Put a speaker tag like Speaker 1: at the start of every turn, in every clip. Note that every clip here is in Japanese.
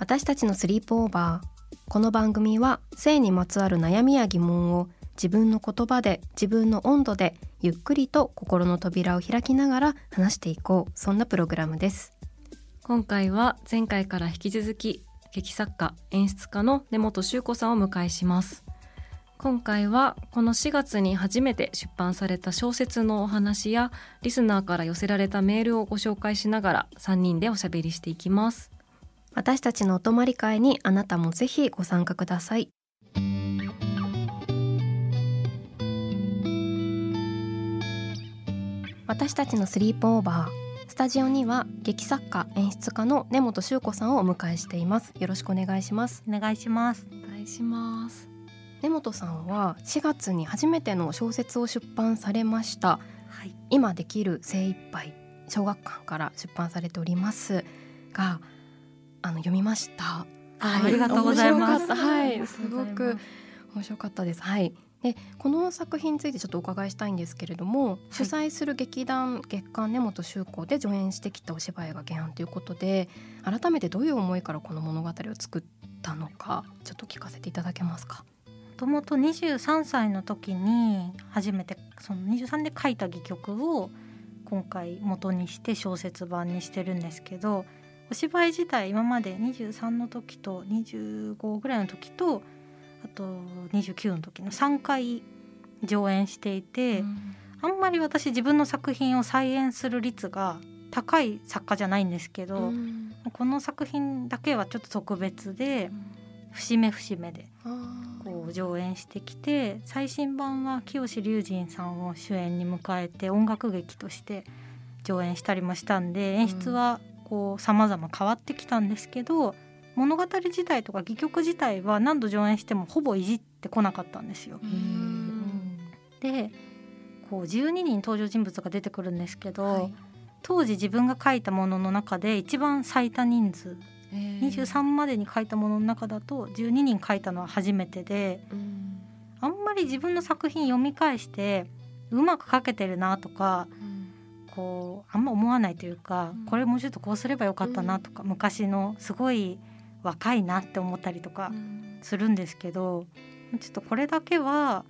Speaker 1: 私たちのスリープオーバー。この番組は性にまつわる悩みや疑問を自分の言葉で自分の温度でゆっくりと心の扉を開きながら話していこう。そんなプログラムです。
Speaker 2: 今回は前回から引き続き劇作家演出家の根本修子さんを迎えします。今回はこの4月に初めて出版された小説のお話やリスナーから寄せられたメールをご紹介しながら3人でおしゃべりしていきます。
Speaker 1: 私たちのお泊まり会にあなたもぜひご参加ください。私たちのスリープオーバースタジオには劇作家演出家の根本修子さんをお迎えしています。よろしくお願いします。
Speaker 3: お願いします。
Speaker 2: お願いします。
Speaker 1: 根本さんは4月に初めての小説を出版されました。
Speaker 3: はい。
Speaker 1: 今できる精一杯小学館から出版されておりますがあの読みました。
Speaker 3: ありがとうございます。
Speaker 1: はい。す。
Speaker 3: ご
Speaker 1: く面白かったです。はい。でこの作品についてちょっとお伺いしたいんですけれども、主催する劇団月刊根本周子で上演してきたお芝居が原案ということで改めてどういう思いからこの物語を作ったのかちょっと聞かせていただけますか？
Speaker 3: もともと23歳の時に初めてその23で書いた戯曲を今回元にして小説版にしてるんですけどお芝居自体今まで23の時と25ぐらいの時とあと29の時の3回上演していて、あんまり私自分の作品を再演する率が高い作家じゃないんですけど、
Speaker 1: うん。
Speaker 3: この作品だけはちょっと特別で節目節目でこう上演してきて最新版は清志隆人さんを主演に迎えて音楽劇として上演したりもしたんで演出はこう様々変わってきたんですけど物語自体とか戯曲自体は何度上演してもほぼいじってこなかったんですよ。
Speaker 1: うん。
Speaker 3: でこう12人登場人物が出てくるんですけど、
Speaker 1: はい。
Speaker 3: 当時自分が書いたものの中で一番最多人数
Speaker 2: えー。
Speaker 3: 23までに書いたものの中だと12人書いたのは初めてで
Speaker 1: うん。
Speaker 3: あんまり自分の作品読み返してうまく書けてるなとかこうあんま思わないというか、
Speaker 2: うん。
Speaker 3: これもうちょっとこうすればよかったなとか、昔のすごい若いなって思ったりとかするんですけどちょっとこれだけは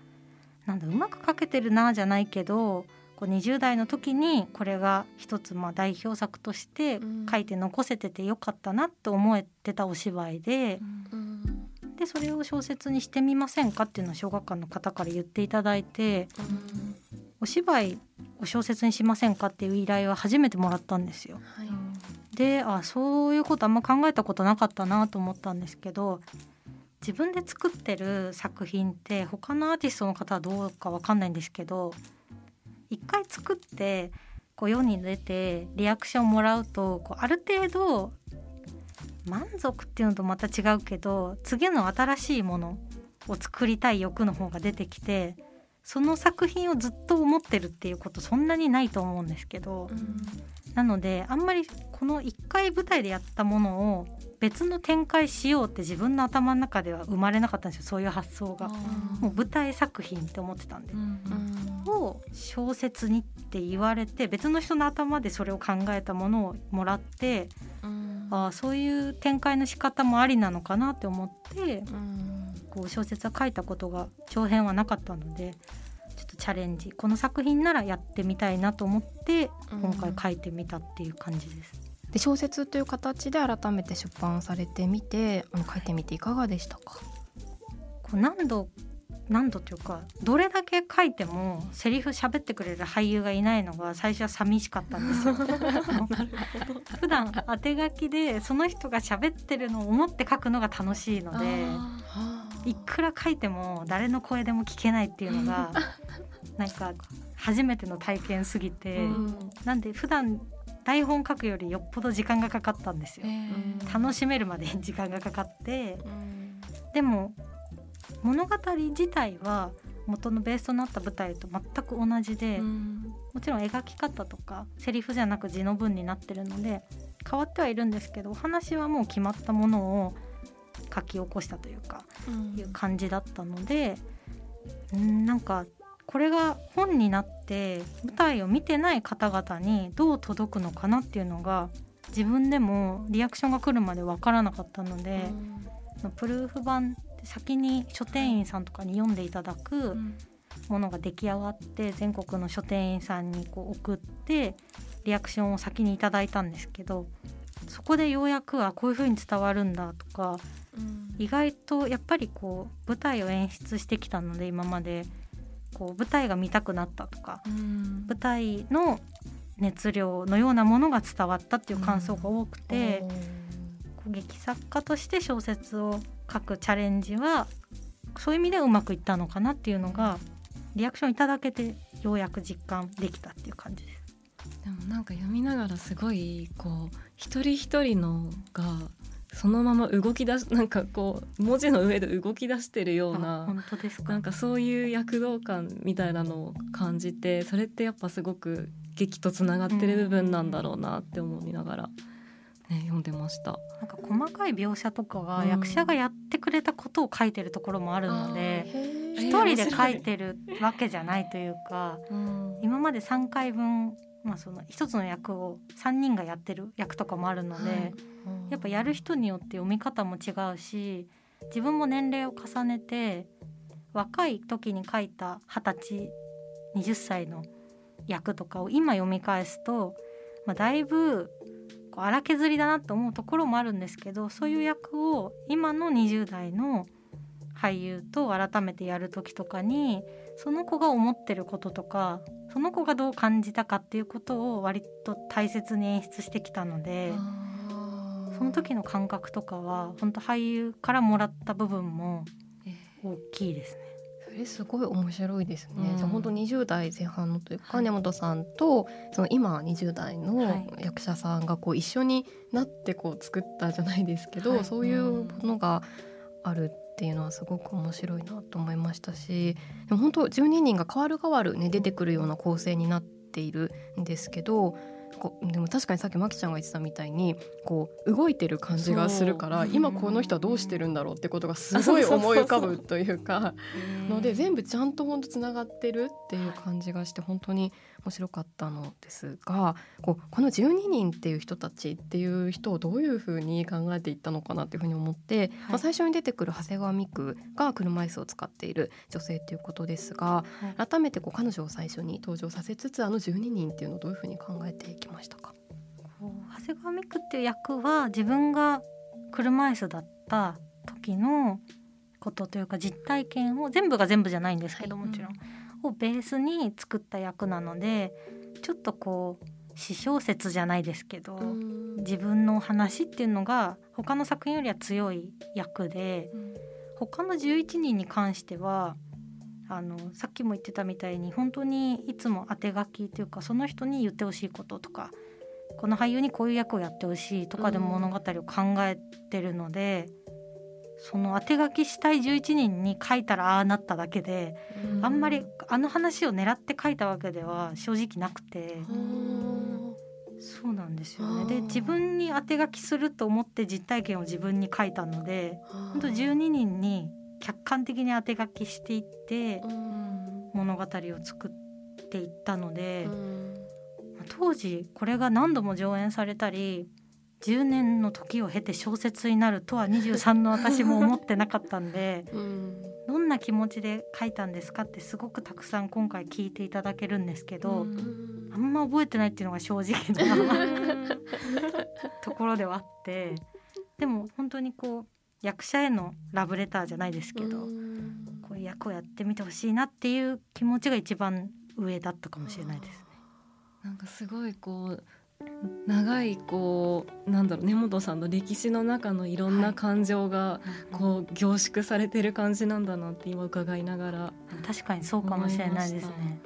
Speaker 3: なんだうまく書けてるなじゃないけどこう20代の時にこれが一つまあ代表作として
Speaker 1: うん。
Speaker 3: 書いて残せててよかったなって思えてたお芝居で。
Speaker 1: うん。
Speaker 3: でそれを小説にしてみませんかっていうのを小学館の方から言っていただいてお芝居を小説にしませんかっていう依頼は初めてもらったんですよ。
Speaker 1: はい
Speaker 3: であそういうことあんま考えたことなかったなと思ったんですけど自分で作ってる作品って他のアーティストの方はどうかわかんないんですけど一回作ってこう世に出てリアクションもらうとこうある程度満足っていうのとまた違うけど次の新しいものを作りたい欲の方が出てきてその作品をずっと思ってるっていうことそんなにないと思うんですけど。なのであんまりこの1回舞台でやったものを別の展開しようって自分の頭の中では生まれなかったんですよそういう発想が。もう舞台作品って思ってたんで。を小説にって言われて別の人の頭でそれを考えたものをもらってああそういう展開の仕方もありなのかなって思ってこう小説は書いたことが長編はなかったのでちょっとチャレンジこの作品ならやってみたいなと思って今回書いてみたっていう感じです。
Speaker 1: で小説という形で改めて出版されてみてあの書いてみていかがでしたか、
Speaker 3: こう何度何度というかどれだけ書いてもセリフ喋ってくれる俳優がいないのが最初は寂しかったんですよ。普段当て書きでその人が喋ってるのを思って書くのが楽しいのでいくら書いても誰の声でも聞けないっていうのが なんか初めての体験すぎて、うん、なんで普段台本書くよりよっぽど時間がかかったんですよ。楽しめるまで時間がかかって、でも物語自体は元のベースとなった舞台と全く同じで、うん、もちろん描き方とかセリフじゃなく字の文になってるので変わってはいるんですけどお話はもう決まったものを書き起こしたというか、うん、いう感じだったのでんなんかこれが本になって舞台を見てない方々にどう届くのかなっていうのが自分でもリアクションが来るまで分からなかったので、うん、プルーフ版先に書店員さんとかに読んでいただくものが出来上がって全国の書店員さんにこう送ってリアクションを先にいただいたんですけどそこでようやくあこういう風に伝わるんだとか、意外とやっぱりこう舞台を演出してきたので今まで。こう舞台が見たくなったとか、舞台の熱量のようなものが伝わったっていう感想が多くて、劇作家として小説を書くチャレンジはそういう意味でうまくいったのかなっていうのがリアクションいただけてようやく実感できたっていう感じです。
Speaker 2: でもなんか読みながらすごいこう一人一人のがそのまま動き出しなんかこう文字の上で動き出してるような
Speaker 3: 本当ですか？
Speaker 2: なんかそういう躍動感みたいなのを感じてそれってやっぱすごく劇とつながってる部分なんだろうなって思いながら。ね、読んでました
Speaker 3: なんか細かい描写とかは役者がやってくれたことを書いてるところもあるので一、人で書いてるわけじゃないというか、今まで3回分、まあ、その一つの役を3人がやってる役とかもあるので、はい、やっぱやる人によって読み方も違うし自分も年齢を重ねて若い時に書いた二十歳20歳の役とかを今読み返すと、まあ、だいぶこう荒削りだなと思うところもあるんですけどそういう役を今の20代の俳優と改めてやる時とかにその子が思ってることとかその子がどう感じたかっていうことを割と大切に演出してきたのでその時の感覚とかは本当俳優からもらった部分も大きいですね。
Speaker 1: それすごい面白いですね。うん、じゃ本当20代前半のというか、はい、根本さんとその今20代の役者さんがこう一緒になってこう作ったじゃないですけど、はい、そういうものがあるっていうのはすごく面白いなと思いましたしでも本当12人が変わる変わるね出てくるような構成になっているんですけどこでも確かにさっきまきちゃんが言ってたみたいにこう動いてる感じがするから今この人はどうしてるんだろうってことがすごい思い浮かぶというか。ので全部ちゃんと本当つながってるっていう感じがして本当に面白かったのですがこうこの12人っていう人たちっていう人をどういうふうに考えていったのかなっていうふうに思って、はい、まあ、最初に出てくる長谷川美久が車椅子を使っている女性ということですが、はい、改めてこう彼女を最初に登場させつつあの12人っていうのをどういうふうに考えていきましたか？
Speaker 3: 長谷川美久っていう役は自分が車椅子だった時のことというか実体験を全部が全部じゃないんですけど、はい、もちろん、をベースに作った役なのでちょっとこう私小説じゃないですけど自分の話っていうのが他の作品よりは強い役で、他の11人に関してはあのさっきも言ってたみたいに本当にいつも当て書きというかその人に言ってほしいこととかこの俳優にこういう役をやってほしいとかで物語を考えてるので、その当て書きしたい11人に書いたらああなっただけで、あんまりあの話を狙って書いたわけでは正直なくて。そうなんですよね。で自分に当て書きすると思って実体験を自分に書いたので本当12人に客観的に当て書きしていって物語を作っていったので当時これが何度も上演されたり10年の時を経て小説になるとは23の私も思ってなかったんで、うん、どんな気持ちで書いたんですかってすごくたくさん今回聞いていただけるんですけど、あんま覚えてないっていうのが正直な ところではあってでも本当にこう役者へのラブレターじゃないですけど、こういう役をやってみてほしいなっていう気持ちが一番上だったかもしれないですね。
Speaker 2: なんかすごいこう長いこうなんだろう根本さんの歴史の中のいろんな感情がこう凝縮されてる感じなんだなって今伺いながら。
Speaker 3: 確かにそうかもしれないですね。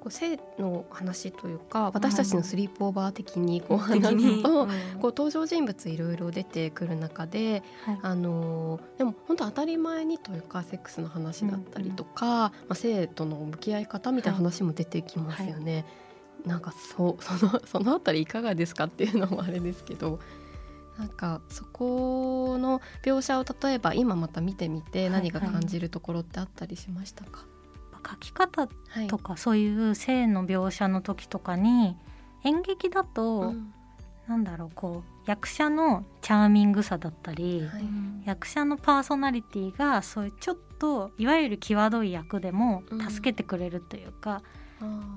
Speaker 1: こう性の話というか私たちのスリープオーバー的にこう話と、こう登場人物いろいろ出てくる中で、
Speaker 3: はい。
Speaker 1: あのでも本当当たり前にというかセックスの話だったりとか、まあ、性との向き合い方みたいな話も出てきますよね。なんかそうそのそのあたりいかがですかっていうのもあれですけど。なんかそこの描写を例えば今また見てみて何か感じるところってあったりしましたか、
Speaker 3: 書き方
Speaker 1: はい。
Speaker 3: とかそういう性の描写の時とかに演劇だと、
Speaker 1: うん。
Speaker 3: なんだろうこう役者のチャーミングさだったり、
Speaker 1: はい。
Speaker 3: 役者のパーソナリティがそういうちょっといわゆる際どい役でも
Speaker 1: うん。
Speaker 3: 助けてくれるというか、
Speaker 1: あー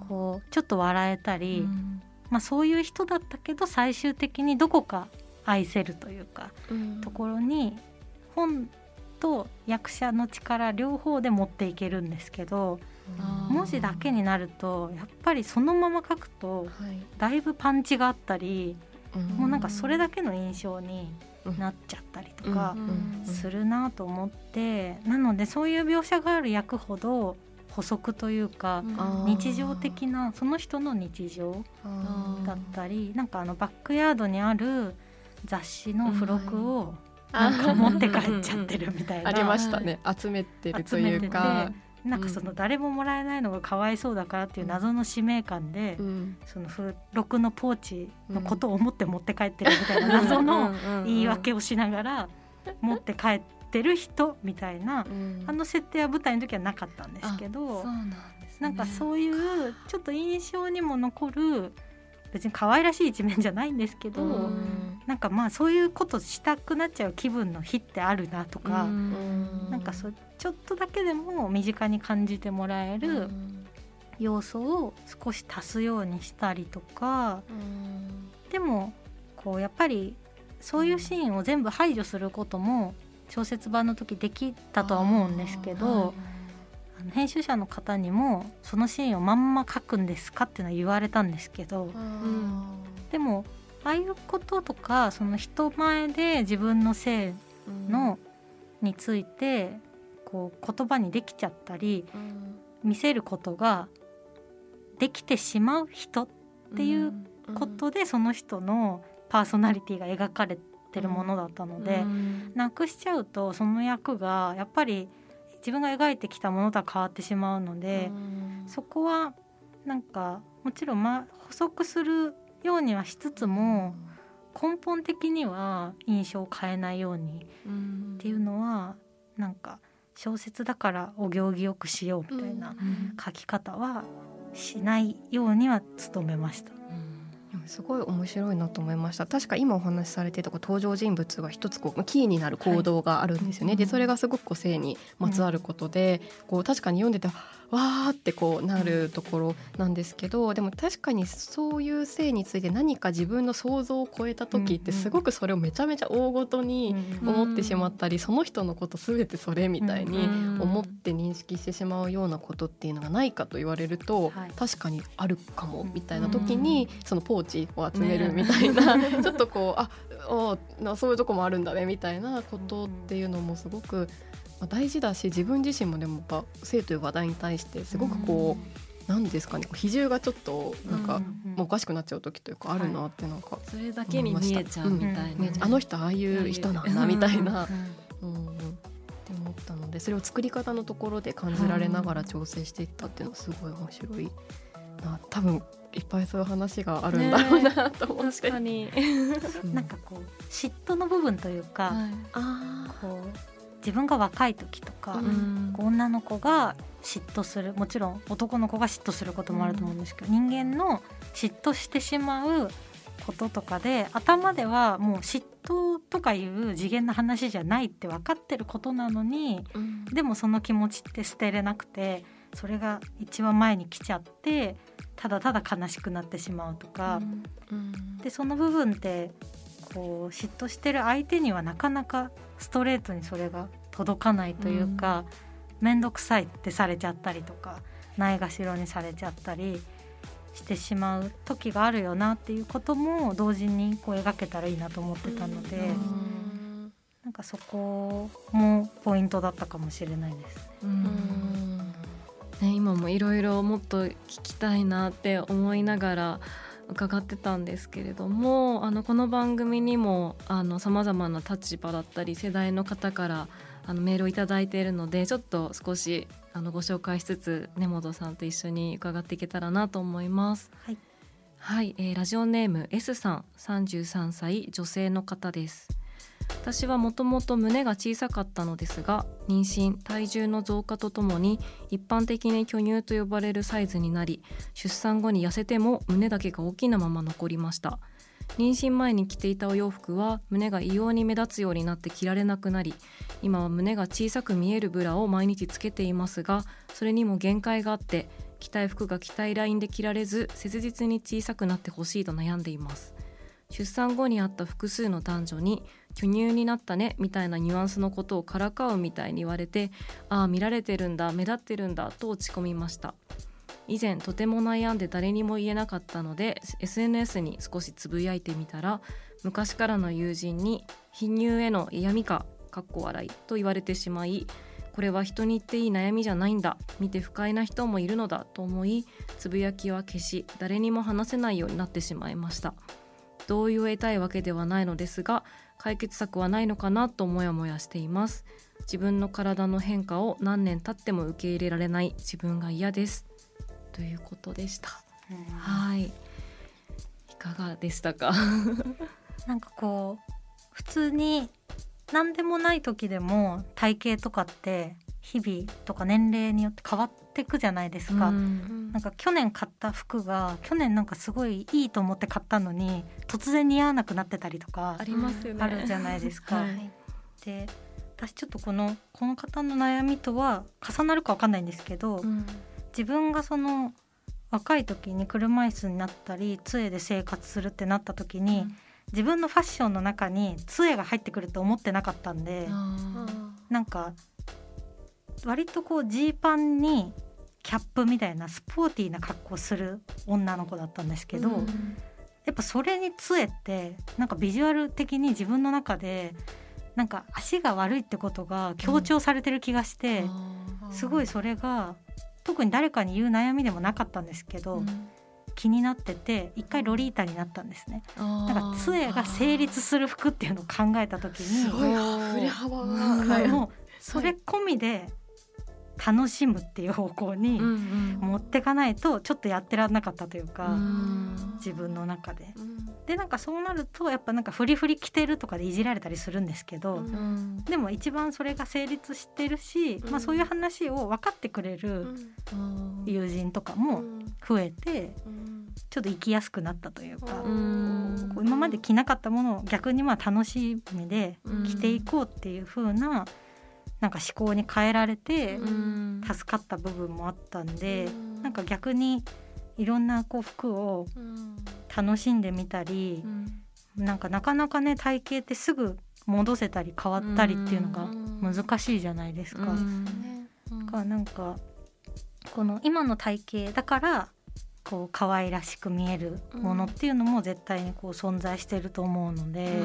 Speaker 3: こうちょっと笑えたり、まあ、そういう人だったけど最終的にどこか愛せるというか、
Speaker 1: うん。
Speaker 3: ところに本と役者の力両方で持っていけるんですけど文字だけになるとやっぱりそのまま書くと
Speaker 1: はい。
Speaker 3: だいぶパンチがあったり、
Speaker 1: うん。
Speaker 3: もうなんかそれだけの印象になっちゃったりとか
Speaker 1: うん。
Speaker 3: するなと思って、なのでそういう描写がある役ほど補足というか、
Speaker 1: あー。
Speaker 3: 日常的なその人の日常だったりなんかあのバックヤードにある雑誌の付録を
Speaker 1: あ
Speaker 3: なんか持って帰っちゃってるみたいな。
Speaker 1: ありましたね。集めてるという
Speaker 3: 集めてて
Speaker 1: か、
Speaker 3: なんかその誰ももらえないのがかわいそうだからっていう謎の使命感で、
Speaker 1: うん。
Speaker 3: その付録のポーチのことを思って持って帰ってるみたいな謎の言い訳をしながら持って帰ってる人みたいなあの設定は舞台の時はなかったんですけど
Speaker 2: そうなんですね。
Speaker 3: なんかそういうちょっと印象にも残る別に可愛らしい一面じゃないんですけど、
Speaker 1: うん。
Speaker 3: なんかまあそういうことしたくなっちゃう気分の日ってあるなとか、
Speaker 1: ん。
Speaker 3: なんかそうちょっとだけでも身近に感じてもらえる要素を少し足すようにしたりとかでもこうやっぱりそういうシーンを全部排除することも小説版の時できたとは思うんですけど、あの編集者の方にもそのシーンをまんま書くんですかっていうのは言われたんですけどでもああいうこととかその人前で自分の性のについてこう言葉にできちゃったり見せることができてしまう人っていうことでその人のパーソナリティが描かれてるものだったので、なくしちゃうとその役がやっぱり自分が描いてきたものとは変わってしまうので、そこはなんかもちろん、ま、補足するようにはしつつも根本的には印象を変えないようにっていうのはなんか小説だからお行儀よくしようみたいな書き方はしないようには努めました。
Speaker 1: すごい面白いなと思いました。確か今お話しされてたこう登場人物が一つこうキーになる行動があるんですよね、
Speaker 3: はい。
Speaker 1: でそれがすごくこう性にまつわることで、こう確かに読んでてわーってこうなるところなんですけどでも確かにそういう性について何か自分の想像を超えた時ってすごくそれをめちゃめちゃ大ごとに思ってしまったり、その人のこと全てそれみたいに思って認識してしまうようなことっていうのがないかと言われると、
Speaker 3: はい。
Speaker 1: 確かにあるかもみたいな時
Speaker 2: う
Speaker 1: に、そのポーチを集めるみたいな、ちょっとこうあおなそういうとこもあるんだねみたいなことっていうのもすごく、まあ、大事だし自分自身もでもやっぱ性という話題に対してすごくこう、なんですかね比重がちょっとなんか、もうおかしくなっちゃう時というかあるなってなんか、
Speaker 2: それだけに見えちゃうみたいな、
Speaker 3: うん。
Speaker 1: ねあの人ああいう人なんだみたいな。
Speaker 3: うん
Speaker 1: うんうん。って思ったのでそれを作り方のところで感じられながら調整していったっていうのはすごい面白いな。多分いっぱいそういう話があるんだろうなと思って、
Speaker 2: 確かに、
Speaker 1: う。ん
Speaker 3: なんかこう嫉妬の部分というか、
Speaker 2: はい。
Speaker 1: あ
Speaker 3: こう自分が若い時とか、
Speaker 1: うん。
Speaker 3: 女の子が嫉妬するもちろん男の子が嫉妬することもあると思うんですけど、人間の嫉妬してしまうこととかで頭ではもう嫉妬とかいう次元の話じゃないって分かってることなのにでもその気持ちって捨てれなくてそれが一番前に来ちゃってただただ悲しくなってしまうとか、でその部分ってこう嫉妬してる相手にはなかなかストレートにそれが届かないというか面倒、くさいってされちゃったりとかないがしろにされちゃったりしてしまう時があるよなっていうことも同時にこう描けたらいいなと思ってたので、ん、なんかそこもポイントだったかもしれないです。ね。うん。
Speaker 2: ね、今もいろいろもっと聞きたいなって思いながら伺ってたんですけれどもあのこの番組にもさまざまな立場だったり世代の方からあのメールを頂いているのでちょっと少しあのご紹介しつつ根本さんと一緒に伺っていけたらなと思います。はい、はい、えー、ラジオネーム S さん33歳女性の方です。私はもともと胸が小さかったのですが妊娠体重の増加とともに一般的に巨乳と呼ばれるサイズになり出産後に痩せても胸だけが大きなまま残りました。妊娠前に着ていたお洋服は胸が異様に目立つようになって着られなくなり今は胸が小さく見えるブラを毎日つけていますがそれにも限界があって着たい服が着たいラインで着られず切実に小さくなってほしいと悩んでいます。出産後にあった複数の男女に巨乳になったねみたいなニュアンスのことをからかうみたいに言われてああ見られてるんだ目立ってるんだと落ち込みました。以前とても悩んで誰にも言えなかったので SNS に少しつぶやいてみたら昔からの友人に貧乳への嫌味かかっこ笑いと言われてしまいこれは人に言っていい悩みじゃないんだ見て不快な人もいるのだと思いつぶやきは消し誰にも話せないようになってしまいました。同意を得たいわけではないのですが解決策はないのかなとモヤモヤしています。自分の体の変化を何年経っても受け入れられない自分が嫌です。ということでした。はい。いかがでしたか？
Speaker 3: なんかこう普通に何でもない時でも体型とかって日々とか年齢によって変わってくじゃないですか、うん、なんか去年買った服が去年なんかすごいいいと思って買ったのに突然似合わなくなってたりとか
Speaker 2: ありますよね。
Speaker 3: あるじゃないですか。はい、で私ちょっとこのこの方の悩みとは重なるか分かんないんですけど、うん、自分がその若い時に車椅子になったり杖で生活するってなった時に、うん、自分のファッションの中に杖が入ってくると思ってなかったんでなんか割とこうジーパンにキャップみたいなスポーティーな格好する女の子だったんですけど、うん、やっぱそれに杖ってなんかビジュアル的に自分の中でなんか足が悪いってことが強調されてる気がして、うん、すごいそれが特に誰かに言う悩みでもなかったんですけど、うん、気になってて一回ロリータになったんですね。なんか杖が成立する服っていうのを考えた時に
Speaker 1: すごい振れ幅が、
Speaker 3: もうそれ込みで楽しむっていう方向に持ってかないとちょっとやってらんなかったというか、自分の中で。でなんかそうなるとやっぱなんかフリフリ着てるとかでいじられたりするんですけど、でも一番それが成立してるし、まあ、そういう話を分かってくれる友人とかも増えて、ちょっと生きやすくなったというか、今まで着なかったものを逆にまあ楽しみで着ていこうっていう風な、なんか思考に変えられて助かった部分もあったんで、ん、なんか逆にいろんなこう服を楽しんでみたり、うん、なんかなかなかね体型ってすぐ戻せたり変わったりっていうのが難しいじゃないですか。うん、かなんかこの今の体型だからこう可愛らしく見えるものっていうのも絶対にこう存在してると思うので、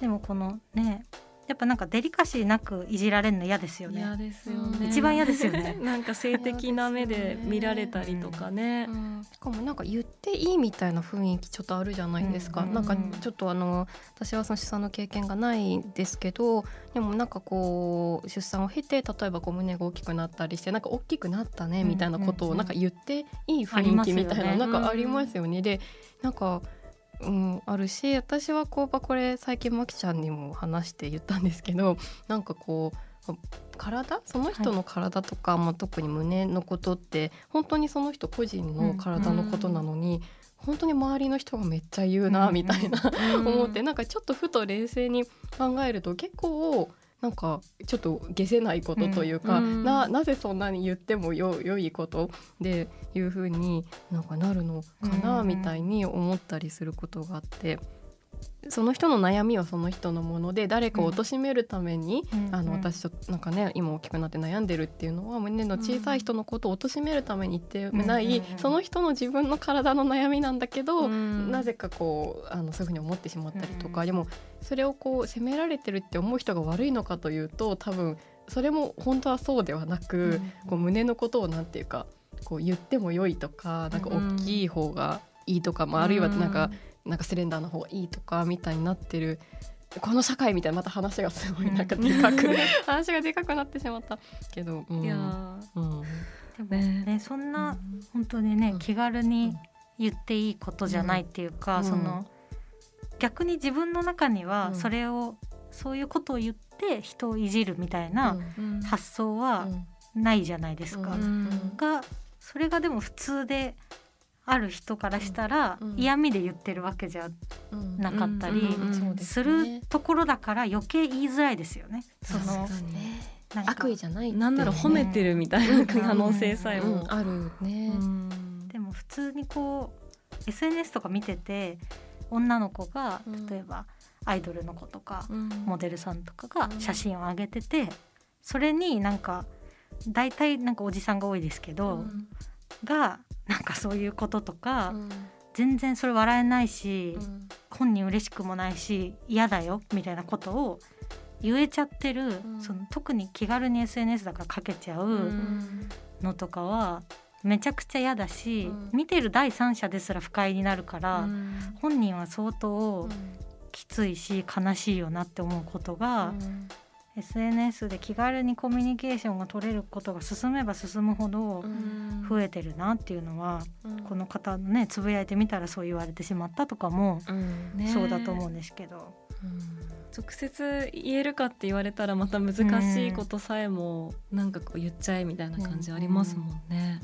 Speaker 3: でもこのねやっぱなんかデリカシーなくいじられるの嫌ですよね。
Speaker 2: 嫌ですよね。
Speaker 3: 一番嫌ですよね。
Speaker 2: なんか性的な目で見られたりとかね。
Speaker 1: うん、しかもなんか言っていいみたいな雰囲気ちょっとあるじゃないですか。うん、なんかちょっとあの私はその出産の経験がないんですけど、でもなんかこう出産を経て例えばこう胸が大きくなったりしてなんか大きくなったねみたいなことをなんか言っていい雰囲気みたいななんかありますよね。でなんか。うん、あるし私はこうこれ最近まきちゃんにも話して言ったんですけど なんかこう体その人の体とか、はい、まあ、特に胸のことって本当にその人個人の体のことなのに、うん。うん、本当に周りの人がめっちゃ言うなみたいな、思ってなんかちょっとふと冷静に考えると結構なんかちょっと下せないことというか、うん、ななぜそんなに言ってもよ良いことでいうふうになんかなるのかなみたいに思ったりすることがあって。その人の悩みはその人のもので誰かを貶めるために、うん、あの私となんかね今大きくなって悩んでるっていうのは胸の小さい人のことを貶めるために言ってない、その人の自分の体の悩みなんだけど、うん、なぜかこうあのそういうふうに思ってしまったりとか、うん、でもそれをこう責められてるって思う人が悪いのかというと多分それも本当はそうではなく、こう胸のことをなんていうかこう言っても良いとかなんか大きい方がいいとか、まあ、あるいはなんか、なんかスレンダーの方がいいとかみたいになってるこの社会みたいなまた話がすごいなんかでかく話がでかくなってしまったけど、うん、いや、
Speaker 3: うん、でもねそんな本当にね、うん、気軽に言っていいことじゃないっていうか、うん、その逆に自分の中にはそれを、そういうことを言って人をいじるみたいな発想はないじゃないですか。がそれがでも普通である人からしたら嫌味で言ってるわけじゃなかったりするところだから余計言いづらいですよね。その
Speaker 1: 悪意じゃない
Speaker 2: なんなら褒めてるみたいな可能性さえも。
Speaker 1: あるね。
Speaker 3: でも普通にこう SNS とか見てて女の子が例えばアイドルの子とかモデルさんとかが写真を上げててそれになんか大体なんかおじさんが多いですけどがなんかそういうこととか、うん、全然それ笑えないし、うん、本人嬉しくもないし嫌だよみたいなことを言えちゃってる、うん、その特に気軽に SNS だからかけちゃうのとかはめちゃくちゃ嫌だし、見てる第三者ですら不快になるから、本人は相当きついし悲しいよなって思うことが、SNS で気軽にコミュニケーションが取れることが進めば進むほど増えてるなっていうのは、うん、この方のねつぶやいてみたらそう言われてしまったとかも、そうだと思うんですけど。
Speaker 2: 直接言えるかって言われたらまた難しいことさえもなんかこう言っちゃえみたいな感じありますもんね。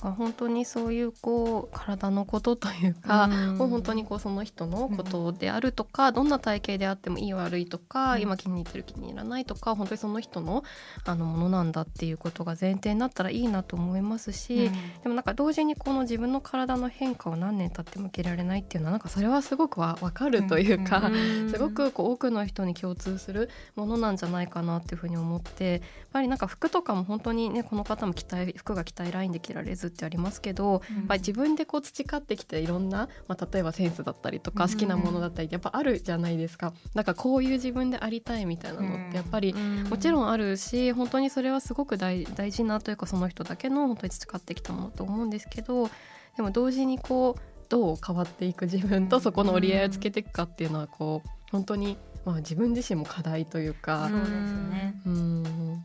Speaker 1: 本当にそういうこう体のことというか、うん、もう本当にこうその人のことであるとか、うん、どんな体型であってもいい悪いとか、うん、今気に入ってる気に入らないとか本当にその人のあのものなんだっていうことが前提になったらいいなと思いますし、でもなんか同時にこの自分の体の変化を何年経っても受けられないっていうのはなんかそれはすごくわ分かるというか、すごくこう多くの人に共通するものなんじゃないかなっていうふうに思ってやっぱりなんか服とかも本当にねこの方も着たい服が着たいラインで着られずってありますけど、うん、まあ、自分でこう培ってきていろんな、まあ、例えばセンスだったりとか好きなものだったりってやっぱあるじゃないですか。なんかこういう自分でありたいみたいなのってやっぱりもちろんあるし本当にそれはすごく大大事なというかその人だけの本当に培ってきたものと思うんですけどでも同時にこうどう変わっていく自分とそこの折り合いをつけていくかっていうのはこう本当にまあ自分自身も課題というか。
Speaker 3: そうですね。うん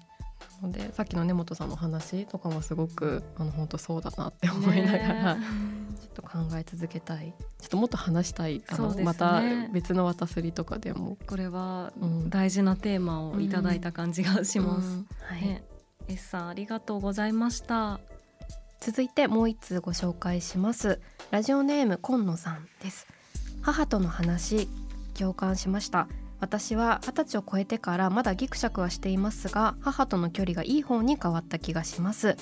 Speaker 1: のでさっきの根本さんの話とかもすごくあの本当そうだなって思いながら、ちょっと考え続けたい。ちょっともっと話したい。あの、ね、また別の渡すりとかでも。
Speaker 2: これは大事なテーマをいただいた感じがします。うん。うん、はい、S さんありがとうございました。
Speaker 1: 続いてもう一通ご紹介します。ラジオネーム今野さんです。母との話共感しました私は二十歳を超えてからまだギクシャクはしていますが母との距離がいい方に変わった気がします。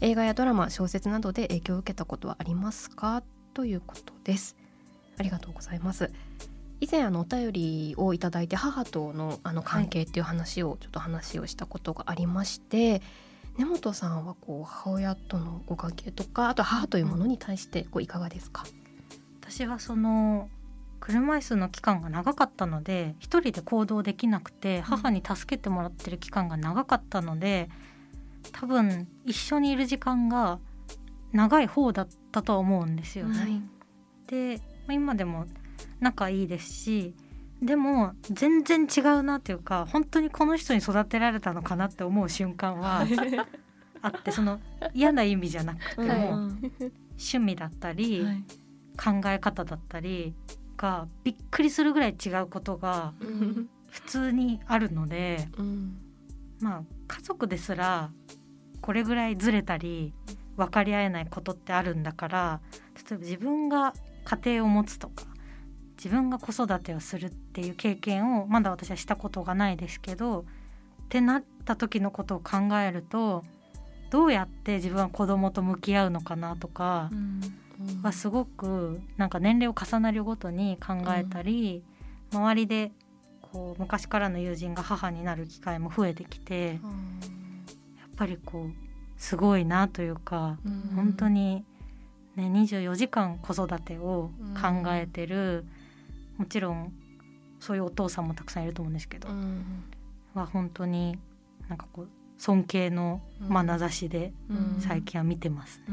Speaker 1: 映画やドラマ小説などで影響を受けたことはありますか？ということです。ありがとうございます。以前あのお便りをいただいて母とのあの関係っていう話をちょっと話をしたことがありまして、根本さんはこう母親とのご関係とかあと母というものに対してこういかがですか、
Speaker 3: 私はその車椅子の期間が長かったので一人で行動できなくて母に助けてもらってる期間が長かったので多分一緒にいる時間が長い方だったとは思うんですよね。はい、で今でも仲いいですしでも全然違うなっていうか本当にこの人に育てられたのかなって思う瞬間はあってその嫌な意味じゃなくても、趣味だったり、考え方だったりかびっくりするぐらい違うことが普通にあるので、うん、まあ家族ですらこれぐらいずれたり分かり合えないことってあるんだから例えば自分が家庭を持つとか自分が子育てをするっていう経験をまだ私はしたことがないですけどってなった時のことを考えるとどうやって自分は子供と向き合うのかなとかはすごくなんか年齢を重ねるごとに考えたり、周りでこう昔からの友人が母になる機会も増えてきてやっぱりこうすごいなというか、本当に、ね、24時間子育てを考えてる、もちろんそういうお父さんもたくさんいると思うんですけど、は本当になんかこう尊敬の眼差しで最近は見てますね。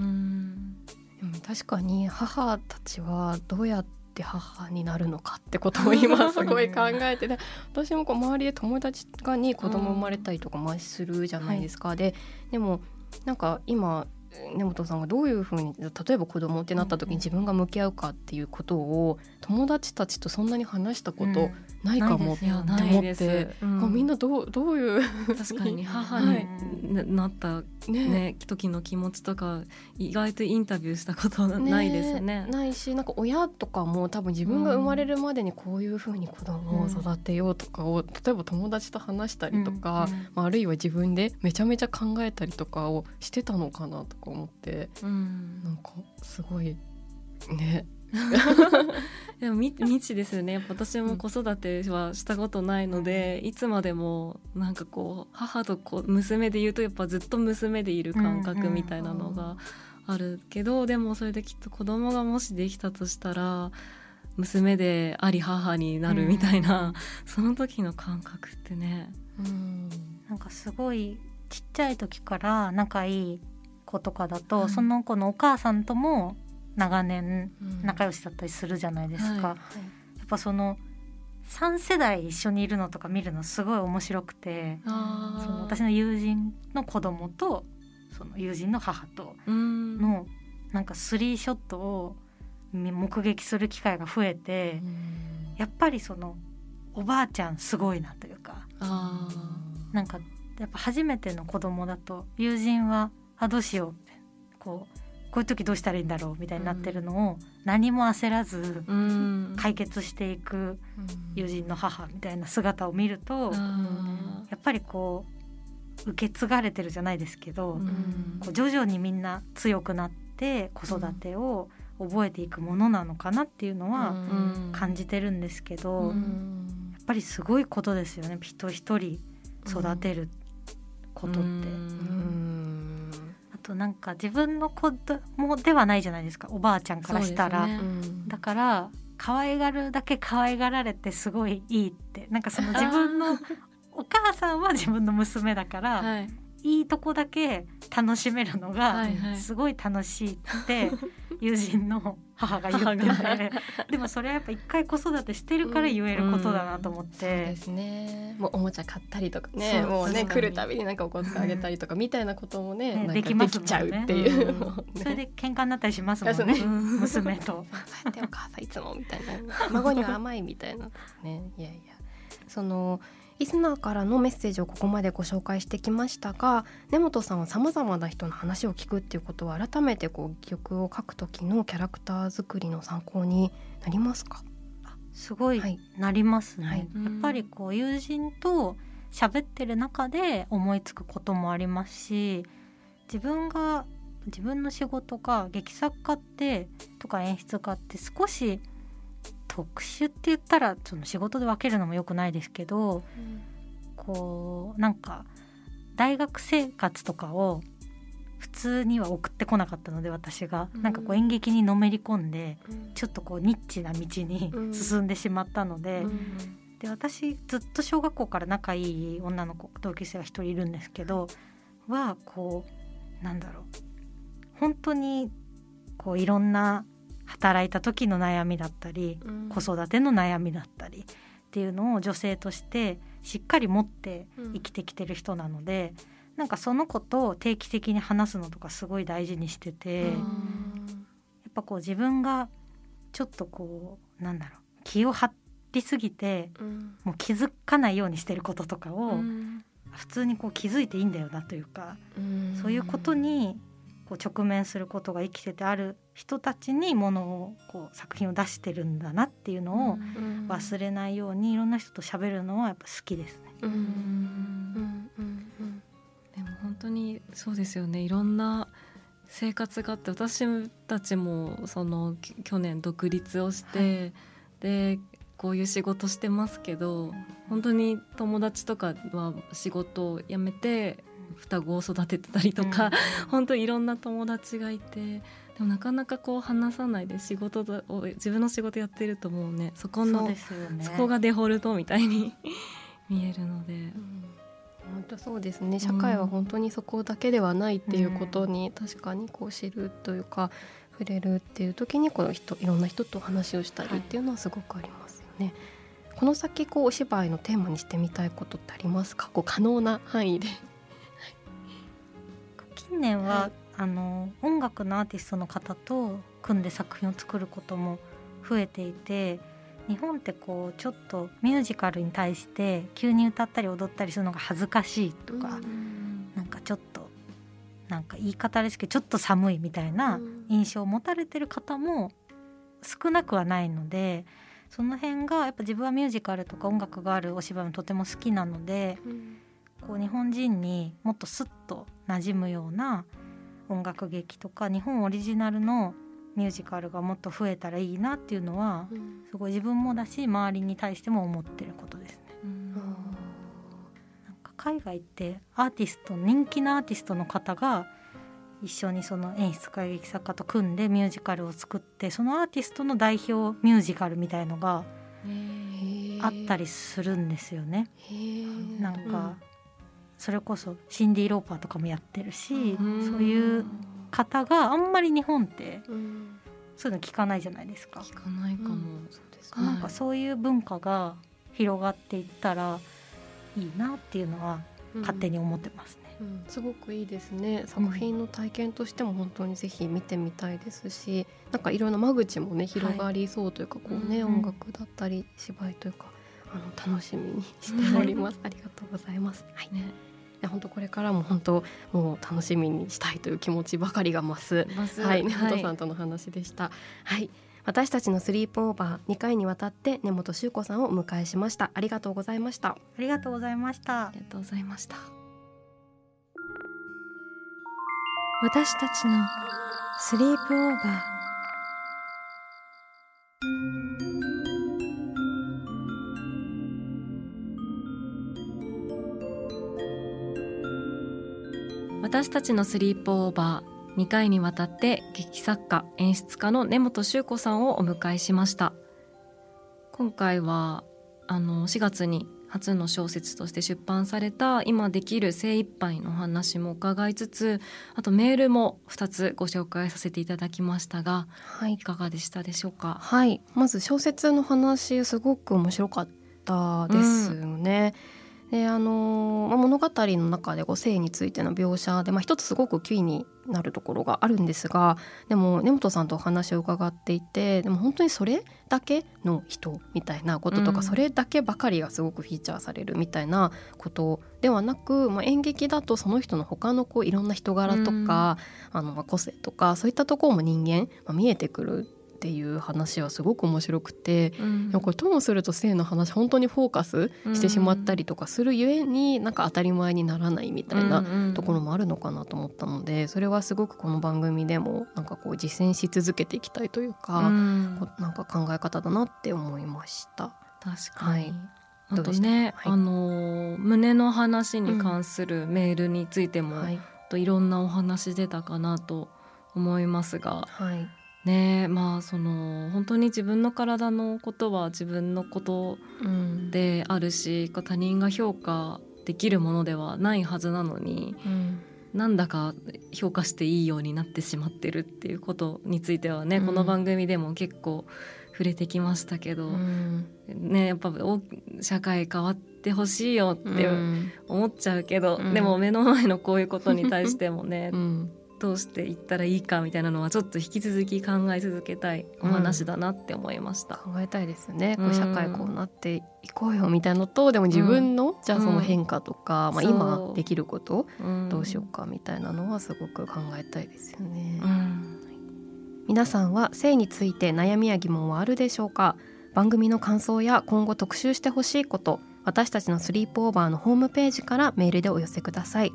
Speaker 1: でも確かに母たちはどうやって母になるのかってことを今 すごい考えて、ね、私もこう周りで友達がに子供生まれたりとかもするじゃないですか。はい、ででもなんか今根本さんがどういうふうに例えば子供ってなった時に自分が向き合うかっていうことを友達たちとそんなに話したことないかもって思って、うん、みんなどうどういう
Speaker 2: 確かに母になったね、ね時の気持ちとか意外とインタビューしたことないですね。ね
Speaker 1: ないしなんか親とかも多分自分が生まれるまでにこういうふうに子供を育てようとかを、うん、例えば友達と話したりとか、うん、あるいは自分でめちゃめちゃ考えたりとかをしてたのかなとか思って、うん、なんかすごいね
Speaker 2: でも未知ですよね。私も子育てはしたことないので、うん、いつまでもなんかこう母とこ娘で言うとやっぱずっと娘でいる感覚みたいなのがあるけど、うん。うん、でもそれできっと子供がもしできたとしたら娘であり母になるみたいな、うん、その時の感覚ってね、
Speaker 3: うん、なんかすごいちっちゃい時から仲いい子とかだと、はい、その子のお母さんとも長年仲良しだったりするじゃないですか。うんはい、やっぱその3世代一緒にいるのとか見るのすごい面白くてその私の友人の子供とその友人の母とのなんかスリーショットを目撃する機会が増えてやっぱりそのおばあちゃんすごいなというかなんかやっぱ初めての子供だと友人はあどうしようってこうこういう時どうしたらいいんだろうみたいになってるのを何も焦らず解決していく友人の母みたいな姿を見るとやっぱりこう受け継がれてるじゃないですけどこう徐々にみんな強くなって子育てを覚えていくものなのかなっていうのは感じてるんですけどやっぱりすごいことですよね。人一人育てることって。となんか自分の子供ではないじゃないですか。おばあちゃんからしたら、ね。うん、だから可愛がるだけ可愛がられてすごいいいって。なんかその自分の お母さんは自分の娘だから、はい、いいとこだけ楽しめるのがすごい楽しいって友人の母が言ってて。でもそれはやっぱ一回子育てしてるから言えることだなと思って、うん。うん、
Speaker 1: ですね。もうおもちゃ買ったりとかね。もうね来るたびになんかお小遣いあげたりとかみたいなこともねね、できますちゃうっていう、
Speaker 3: ね、それで喧嘩になったりしますもんね。娘と。
Speaker 1: そうやってお母さんいつもみたいな。孫には甘いみたいな。ね。いやいや。そのリスナーからのメッセージをここまでご紹介してきましたが根本さんはさまざまな人の話を聞くっていうことは改めてこう曲を書く時のキャラクター作りの参考になりますか？
Speaker 3: すごいなりますね、はい、やっぱりこう友人と喋ってる中で思いつくこともありますし自分が自分の仕事が劇作家ってとか演出家って少し特殊って言ったらその仕事で分けるのもよくないですけど、うん、こうなんか大学生活とかを普通には送ってこなかったので私が、うん、なんかこう演劇にのめり込んで、うん、ちょっとこうニッチな道に進んでしまったので、うん、で私ずっと小学校から仲いい女の子同級生が一人いるんですけどはこうなんだろう。本当にこういろんな働いた時の悩みだったり、うん、子育ての悩みだったりっていうのを女性としてしっかり持って生きてきてる人なので、うん、なんかその子と定期的に話すのとかすごい大事にしてて、うん、やっぱこう自分がちょっとこうなんだろう気を張りすぎて、うん、もう気づかないようにしてることとかを、普通にこう気づいていいんだよなというか、そういうことにこう直面することが生きててある人たちにものをこう作品を出してるんだなっていうのを忘れないようにいろんな人と喋るのはやっぱ好きですね。
Speaker 1: うん。うん。
Speaker 2: うん。でも本当にそうですよね。いろんな生活があって私たちもその去年独立をして、はい、でこういう仕事してますけど本当に友達とかは仕事を辞めて双子を育ててたりとか、うん、本当いろんな友達がいてでもなかなかこう話さないで仕事を自分の仕事やってるともうねそこのそ、ね,、こがデフォルトみたいに見えるので。うん
Speaker 1: 本当そうですね。社会は本当にそこだけではないっていうことに確かにこう知るというか触れるっていう時にこの人いろんな人と話をしたりっていうのはすごくありますよね。はい、この先こうお芝居のテーマにしてみたいことってありますか？こう可能な範囲で。
Speaker 3: 近年は、はい、あの音楽のアーティストの方と組んで作品を作ることも増えていて日本ってこうちょっとミュージカルに対して急に歌ったり踊ったりするのが恥ずかしいとか、うん、なんかちょっとなんか言い方ですけどちょっと寒いみたいな印象を持たれてる方も少なくはないのでその辺がやっぱ自分はミュージカルとか音楽があるお芝居もとても好きなので、うん、こう日本人にもっとスッと馴染むような音楽劇とか日本オリジナルのミュージカルがもっと増えたらいいなっていうのは、うん、すごい自分もだし周りに対しても思ってることですね。うん、なんか海外ってアーティスト人気のアーティストの方が一緒にその演出家劇作家と組んでミュージカルを作ってそのアーティストの代表ミュージカルみたいのがあったりするんですよね。なんか、それこそシンディ・ローパーとかもやってるし、そういう方があんまり日本って、そういうの聞かないじゃないですか。
Speaker 2: 聞かないかも、
Speaker 3: なんかそういう文化が広がっていったらいいなっていうのは勝手に思ってますね。
Speaker 1: うん、すごくいいですね。作品の体験としても本当にぜひ見てみたいですし、なんかいろんな間口もね広がりそうというか、こうね、音楽だったり芝居というかあの楽しみにしております、ありがとうございます。はい。ね本当これからも本当もう楽しみにしたいという気持ちばかりが増す、はい、根本さんとの話でした。はい、私たちのスリープオーバー2回にわたって根本修子さんをお迎えしました。ありがとうございました。あ
Speaker 3: りがとうございました。
Speaker 2: ありがとうございました。
Speaker 4: 私たちのスリープオーバー
Speaker 2: 私たちのスリープオーバー2回にわたって劇作家演出家の根本修子さんをお迎えしました。今回はあの4月に初の小説として出版された今できる精一杯の話も伺いつつあとメールも2つご紹介させていただきましたが、はい、いかがでしたでしょうか？
Speaker 1: はい。まず小説の話すごく面白かったですよね、うんであのまあ、物語の中でこう性についての描写で、まあ、一つすごくキーになるところがあるんですがでも根本さんとお話を伺っていてでも本当にそれだけの人みたいなこととか、うん、それだけばかりがすごくフィーチャーされるみたいなことではなく、まあ、演劇だとその人の他のこういろんな人柄とか、うん、あのまあ個性とかそういったところも人間、まあ、見えてくるっていう話はすごく面白くて、うん、これともすると性の話本当にフォーカスしてしまったりとかするゆえになんか当たり前にならないみたいなところもあるのかなと思ったのでそれはすごくこの番組でもなんかこう実践し続けていきたいというか、うん、なんか考え方だなって思いました。
Speaker 2: 確かに、はい。あとね、はい、あの胸の話に関するメールについても、うんはい、といろんなお話出たかなと思いますが、はい、ねまあその本当に自分の体のことは自分のことであるし、うん、他人が評価できるものではないはずなのに、うん、なんだか評価していいようになってしまってるっていうことについてはね、うん、この番組でも結構触れてきましたけど、うん、ねやっぱ社会変わってほしいよって思っちゃうけど、でも目の前のこういうことに対してもね、どうしていったらいいかみたいなのはちょっと引き続き考え続けたいお話だなって思いました、
Speaker 1: うん、考えたいですね、こう社会こうなっていこうよみたいなのとでも自分の、じゃあその変化とか、まあ、今できることどうしようかみたいなのはすごく考えたいですよね。皆さんは性について悩みや疑問はあるでしょうか？番組の感想や今後特集してほしいこと私たちのスリープオーバーのホームページからメールでお寄せください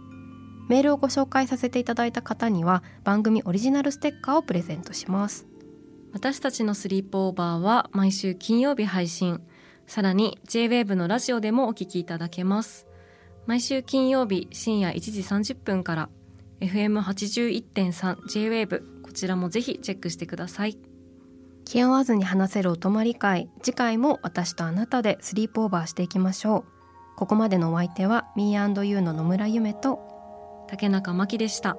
Speaker 1: メールをご紹介させていただいた方には番組オリジナルステッカーをプレゼントします。
Speaker 2: 私たちのスリープオーバーは毎週金曜日配信。さらに JWAVE のラジオでもお聞きいただけます。毎週金曜日深夜1時30分から FM81.3 JWAVE こちらもぜひチェックしてください。
Speaker 1: 気負わずに話せるお泊まり会。次回も私とあなたでスリープオーバーしていきましょう。ここまでのお相手は Me&You の野村夢と
Speaker 2: 竹中真希でした。